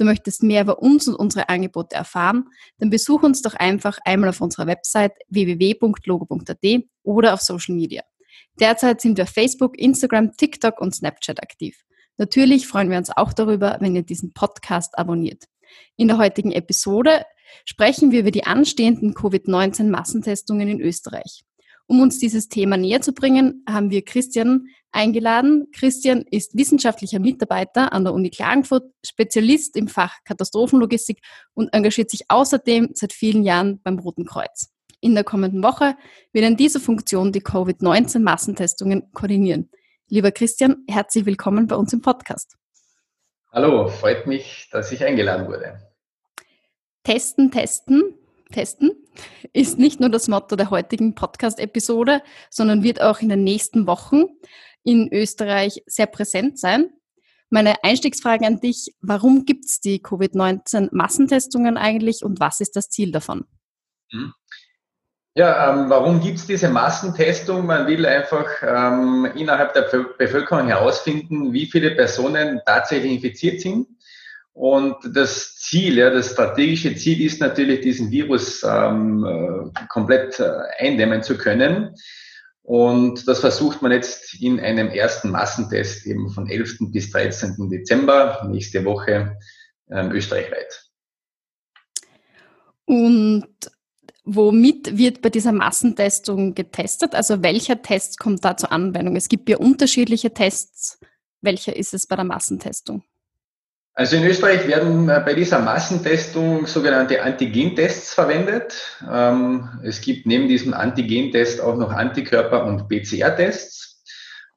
Du möchtest mehr über uns und unsere Angebote erfahren, dann besuch uns doch einfach einmal auf unserer Website www.logo.at oder auf Social Media. Derzeit sind wir Facebook, Instagram, TikTok und Snapchat aktiv. Natürlich freuen wir uns auch darüber, wenn ihr diesen Podcast abonniert. In der heutigen Episode sprechen wir über die anstehenden Covid-19-Massentestungen in Österreich. Um uns dieses Thema näher zu bringen, haben wir Christian eingeladen. Christian ist wissenschaftlicher Mitarbeiter an der Uni Klagenfurt, Spezialist im Fach Katastrophenlogistik und engagiert sich außerdem seit vielen Jahren beim Roten Kreuz. In der kommenden Woche wird in dieser Funktion die Covid-19-Massentestungen koordinieren. Lieber Christian, herzlich willkommen bei uns im Podcast. Hallo, freut mich, dass ich eingeladen wurde. Testen, testen, testen ist nicht nur das Motto der heutigen Podcast-Episode, sondern wird auch in den nächsten Wochen in Österreich sehr präsent sein. Meine Einstiegsfrage an dich, warum gibt es die Covid-19-Massentestungen eigentlich und was ist das Ziel davon? Hm. Ja, ähm, warum gibt es diese Massentestung? Man will einfach ähm, innerhalb der Bevölkerung herausfinden, wie viele Personen tatsächlich infiziert sind und das Ziel, ja, das strategische Ziel ist natürlich, diesen Virus ähm, äh, komplett äh, eindämmen zu können. Und das versucht man jetzt in einem ersten Massentest eben von 11. bis 13. Dezember, nächste Woche, ähm, österreichweit. Und womit wird bei dieser Massentestung getestet? Also welcher Test kommt da zur Anwendung? Es gibt ja unterschiedliche Tests. Welcher ist es bei der Massentestung? Also in Österreich werden äh, bei dieser Massentestung sogenannte Antigentests verwendet. Ähm, es gibt neben diesem Antigentest auch noch Antikörper- und PCR-Tests.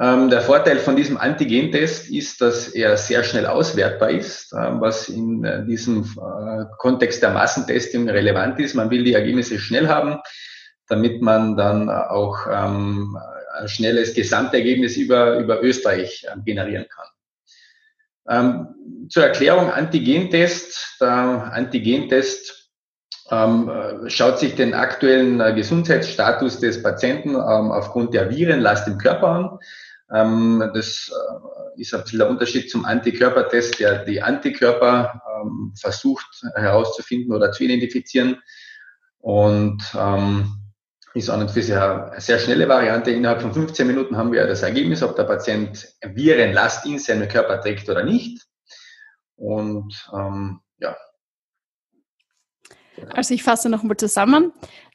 Ähm, der Vorteil von diesem Antigentest ist, dass er sehr schnell auswertbar ist, ähm, was in äh, diesem äh, Kontext der Massentestung relevant ist. Man will die Ergebnisse schnell haben, damit man dann auch ein schnelles Gesamtergebnis über, über Österreich generieren kann. Ähm, zur Erklärung Antigentest. Der Antigentest ähm, schaut sich den aktuellen äh, Gesundheitsstatus des Patienten ähm, aufgrund der Virenlast im Körper an. Ähm, das äh, ist ein bisschen der Unterschied zum Antikörpertest, der die Antikörper ähm, versucht herauszufinden oder zu identifizieren. Und ähm, ist an und für sich eine sehr schnelle Variante. Innerhalb von 15 Minuten haben wir das Ergebnis, ob der Patient Virenlast in seinem Körper trägt oder nicht. Und ähm, ja. Also ich fasse nochmal zusammen.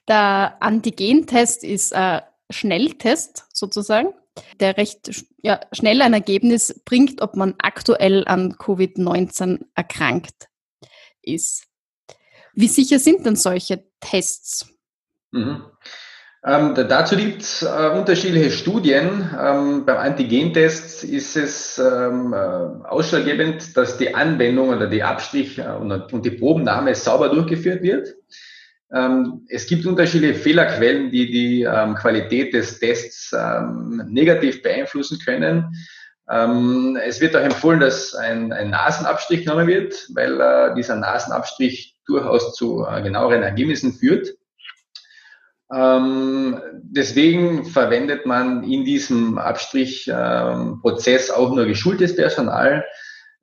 Der Antigentest ist ein Schnelltest sozusagen, der recht ja, schnell ein Ergebnis bringt, ob man aktuell an Covid-19 erkrankt ist. Wie sicher sind denn solche Tests? Mhm. Ähm, dazu gibt es äh, unterschiedliche Studien. Ähm, beim Antigentest ist es ähm, äh, ausschlaggebend, dass die Anwendung oder die Abstrich äh, und, und, die Probennahme sauber durchgeführt wird. Ähm, es gibt unterschiedliche Fehlerquellen, die die ähm, Qualität des Tests ähm, negativ beeinflussen können. es wird auch empfohlen, dass ein, ein Nasenabstrich genommen wird, weil äh, dieser Nasenabstrich durchaus zu äh, genaueren Ergebnissen führt. Ähm, deswegen verwendet man in diesem Abstrichprozess ähm, auch nur geschultes Personal.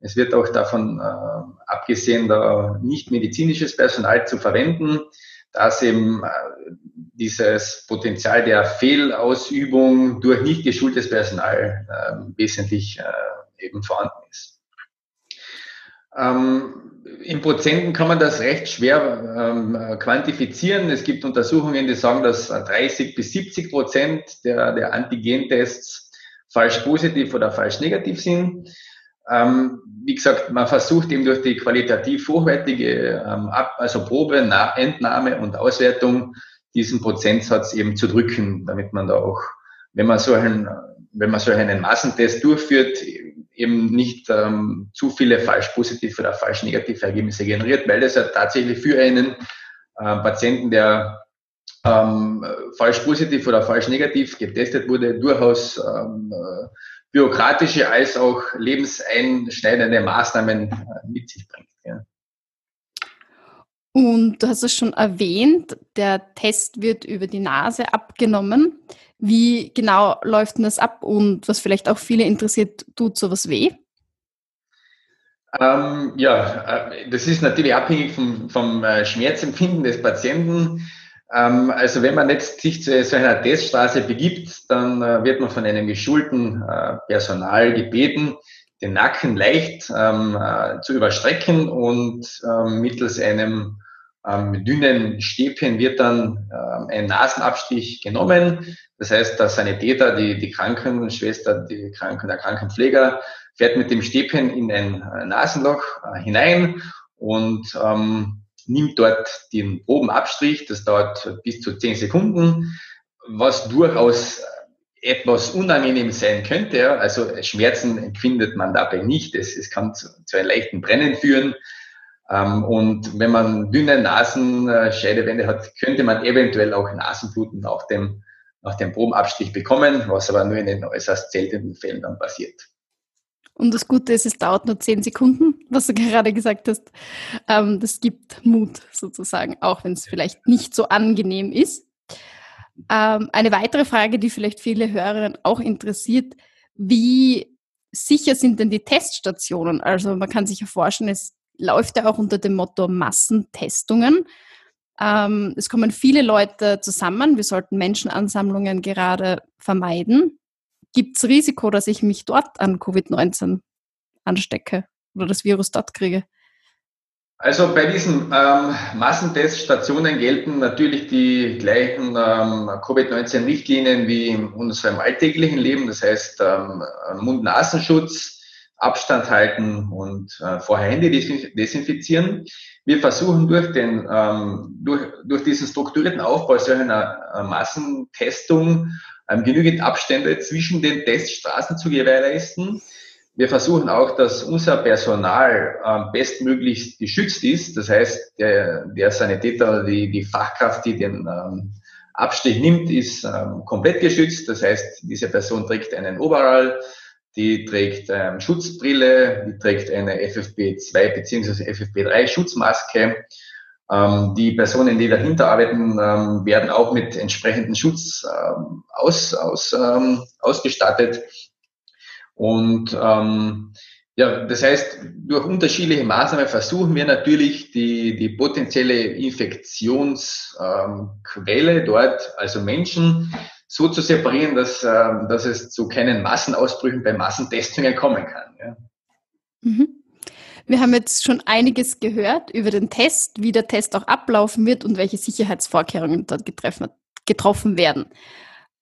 Es wird auch davon äh, abgesehen, da nicht medizinisches Personal zu verwenden, dass eben äh, dieses Potenzial der Fehlausübung durch nicht geschultes Personal äh, wesentlich eben vorhanden ist. Ähm, in Prozenten kann man das recht schwer ähm, quantifizieren. Es gibt Untersuchungen, die sagen, dass 30 bis 70 Prozent der, der Antigentests falsch positiv oder falsch negativ sind. Ähm, wie gesagt, man versucht eben durch die qualitativ hochwertige ähm, Ab also Probe, Na Entnahme und Auswertung diesen Prozentsatz eben zu drücken, damit man da auch, wenn man so einen, wenn man so einen Massentest durchführt, eben nicht ähm, zu viele falsch positive oder falsch negative Ergebnisse generiert, weil das ja tatsächlich für einen ähm, Patienten, der ähm, falsch positiv oder falsch negativ getestet wurde, durchaus ähm, bürokratische als auch lebenseinschneidende Maßnahmen äh, mit sich bringt. Und du hast es schon erwähnt, der Test wird über die Nase abgenommen. Wie genau läuft denn das ab und was vielleicht auch viele interessiert, tut sowas weh? Ähm, ja, äh, das ist natürlich abhängig vom, vom äh, Schmerzempfinden des Patienten. Ähm, also wenn man jetzt sich zu so einer Teststraße begibt, dann äh, wird man von einem geschulten äh, Personal gebeten, den Nacken leicht ähm, äh, zu überstrecken und ähm, mittels einem ähm, dünnen Stäbchen wird dann ähm, ein Nasenabstich genommen. Das heißt, der Sanitäter, die, die Krankenschwester, die Kranken, der Krankenpfleger fährt mit dem Stäbchen in ein äh, Nasenloch äh, hinein und ähm, nimmt dort den Probenabstrich. Das dauert bis zu zehn Sekunden, was durchaus etwas unangenehm sein könnte. Also Schmerzen empfindet man dabei nicht. Es, es kann zu, zu einem leichten Brennen führen. Ähm, und wenn man dünne Nasenscheidewände hat, könnte man eventuell auch Nasenbluten nach dem, nach dem Probenabstich bekommen, was aber nur in den äußerst seltenen Fällen dann passiert. Und das Gute ist, es dauert nur zehn Sekunden, was du gerade gesagt hast. Ähm, das gibt Mut sozusagen, auch wenn es vielleicht nicht so angenehm ist. Ähm, eine weitere Frage, die vielleicht viele Hörerinnen auch interessiert, wie sicher sind denn die Teststationen? Also man kann sich ja vorstellen, es läuft ja auch unter dem Motto Massentestungen. Ähm, es kommen viele Leute zusammen. Wir sollten Menschenansammlungen gerade vermeiden gibt es Risiko, dass ich mich dort an Covid-19 anstecke oder das Virus dort kriege? Also bei diesen ähm, Massenteststationen gelten natürlich die gleichen ähm, Covid-19-Richtlinien wie in unserem alltäglichen Leben. Das heißt ähm, Mund-Nasenschutz, Abstand halten und äh, vorher Hände desinfizieren. Wir versuchen durch, den, ähm, durch, durch diesen strukturierten Aufbau solcher äh, Massentestung ähm, genügend Abstände zwischen den Teststraßen zu gewährleisten. Wir versuchen auch, dass unser Personal ähm, bestmöglichst geschützt ist. Das heißt, der, der Sanitäter, die, die Fachkraft, die den ähm, Abstich nimmt, ist ähm, komplett geschützt. Das heißt, diese Person trägt einen Overall, die trägt Schutzbrille, die trägt eine FFP2 bzw. FFP3 Schutzmaske die Personen, die dahinter arbeiten, werden auch mit entsprechenden Schutz aus, aus, ausgestattet. Und ähm, ja, das heißt, durch unterschiedliche Maßnahmen versuchen wir natürlich die, die potenzielle Infektionsquelle dort, also Menschen, so zu separieren, dass, dass es zu keinen Massenausbrüchen bei Massentestungen kommen kann. Ja. Mhm. Wir haben jetzt schon einiges gehört über den Test, wie der Test auch ablaufen wird und welche Sicherheitsvorkehrungen dort getroffen werden.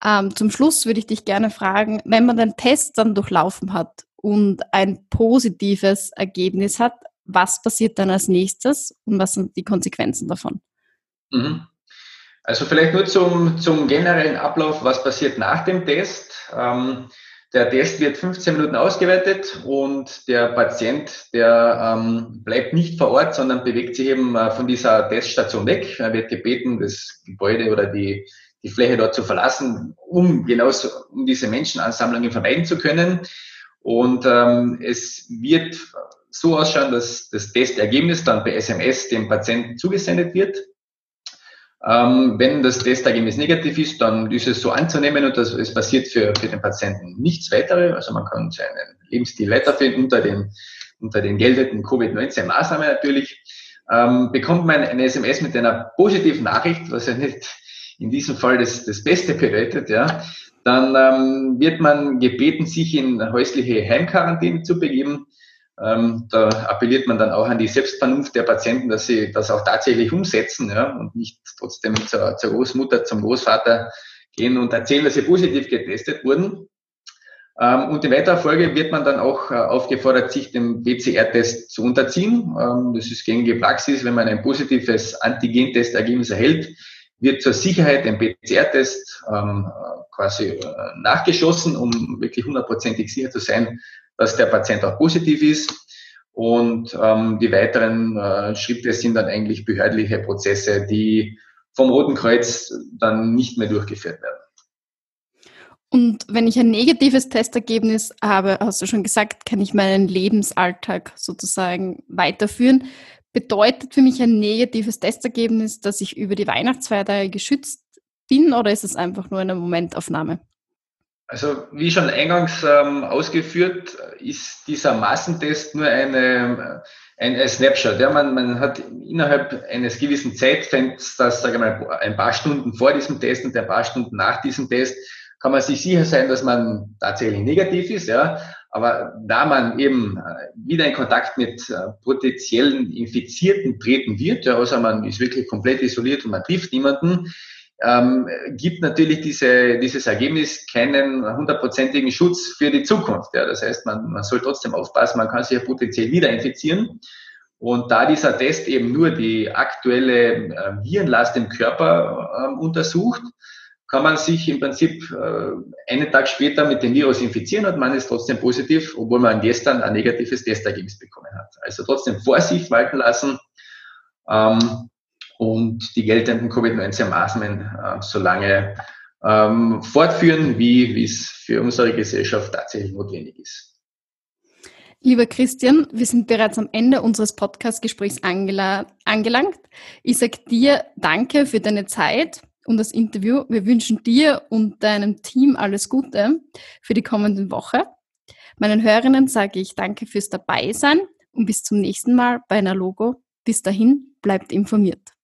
Ähm, zum Schluss würde ich dich gerne fragen, wenn man den Test dann durchlaufen hat und ein positives Ergebnis hat, was passiert dann als nächstes und was sind die Konsequenzen davon? Mhm. Also vielleicht nur zum, zum generellen Ablauf, was passiert nach dem Test. Ähm, der Test wird 15 Minuten ausgewertet und der Patient, der ähm, bleibt nicht vor Ort, sondern bewegt sich eben äh, von dieser Teststation weg. Er wird gebeten, das Gebäude oder die, die Fläche dort zu verlassen, um genauso um diese Menschenansammlungen vermeiden zu können. Und ähm, es wird so ausschauen, dass das Testergebnis dann per SMS dem Patienten zugesendet wird. Ähm, wenn das Testergebnis negativ ist, dann ist es so anzunehmen und das, es passiert für, für den Patienten nichts weiteres. Also man kann seinen Lebensstil weiterfinden unter den, unter den geldeten Covid-19-Maßnahmen natürlich. Ähm, bekommt man eine SMS mit einer positiven Nachricht, was ja nicht in diesem Fall das, das Beste bedeutet, ja, dann ähm, wird man gebeten, sich in häusliche Heimquarantäne zu begeben. Ähm, da appelliert man dann auch an die Selbstvernunft der Patienten, dass sie das auch tatsächlich umsetzen ja, und nicht trotzdem zur, zur Großmutter, zum Großvater gehen und erzählen, dass sie positiv getestet wurden. Ähm, und in weiterer Folge wird man dann auch äh, aufgefordert, sich dem PCR-Test zu unterziehen. Ähm, das ist gängige Praxis. Wenn man ein positives Antigen-Testergebnis erhält, wird zur Sicherheit ein PCR-Test ähm, quasi äh, nachgeschossen, um wirklich hundertprozentig sicher zu sein, dass der Patient auch positiv ist. Und ähm, die weiteren äh, Schritte sind dann eigentlich behördliche Prozesse, die vom Roten Kreuz dann nicht mehr durchgeführt werden. Und wenn ich ein negatives Testergebnis habe, hast du schon gesagt, kann ich meinen Lebensalltag sozusagen weiterführen. Bedeutet für mich ein negatives Testergebnis, dass ich über die Weihnachtsfeiertage geschützt bin oder ist es einfach nur eine Momentaufnahme? Also wie schon eingangs ähm, ausgeführt, ist dieser Massentest nur eine, ein, Snapshot. Ja, man, man hat innerhalb eines gewissen Zeitfensters, sage ich mal, ein paar Stunden vor diesem Test und ein paar Stunden nach diesem Test, kann man sich sicher sein, dass man tatsächlich negativ ist. Ja, aber da man eben äh, wieder in Kontakt mit äh, potenziellen Infizierten treten wird, ja, also man ist wirklich komplett isoliert und man trifft niemanden, ähm, gibt natürlich diese, dieses Ergebnis keinen hundertprozentigen Schutz für die Zukunft. Ja. Das heißt, man, man soll trotzdem aufpassen, man kann sich ja potenziell wieder infizieren. Und da dieser Test eben nur die aktuelle äh, Virenlast im Körper äh, untersucht, kann man sich im Prinzip äh, einen Tag später mit dem Virus infizieren und man ist trotzdem positiv, obwohl man gestern ein negatives Testergebnis bekommen hat. Also trotzdem Vorsicht walten lassen ähm, und die geltenden Covid-19-Maßnahmen äh, so lange ähm, fortführen, wie, es für unsere Gesellschaft tatsächlich notwendig ist. Lieber Christian, wir sind bereits am Ende unseres Podcast-Gesprächs angelangt. Ich sage dir danke für deine Zeit und das Interview. Wir wünschen dir und deinem Team alles Gute für die kommende Woche. Meinen Hörerinnen sage ich danke fürs Dabeisein und bis zum nächsten Mal bei einer Logo. Bis dahin, bleibt informiert.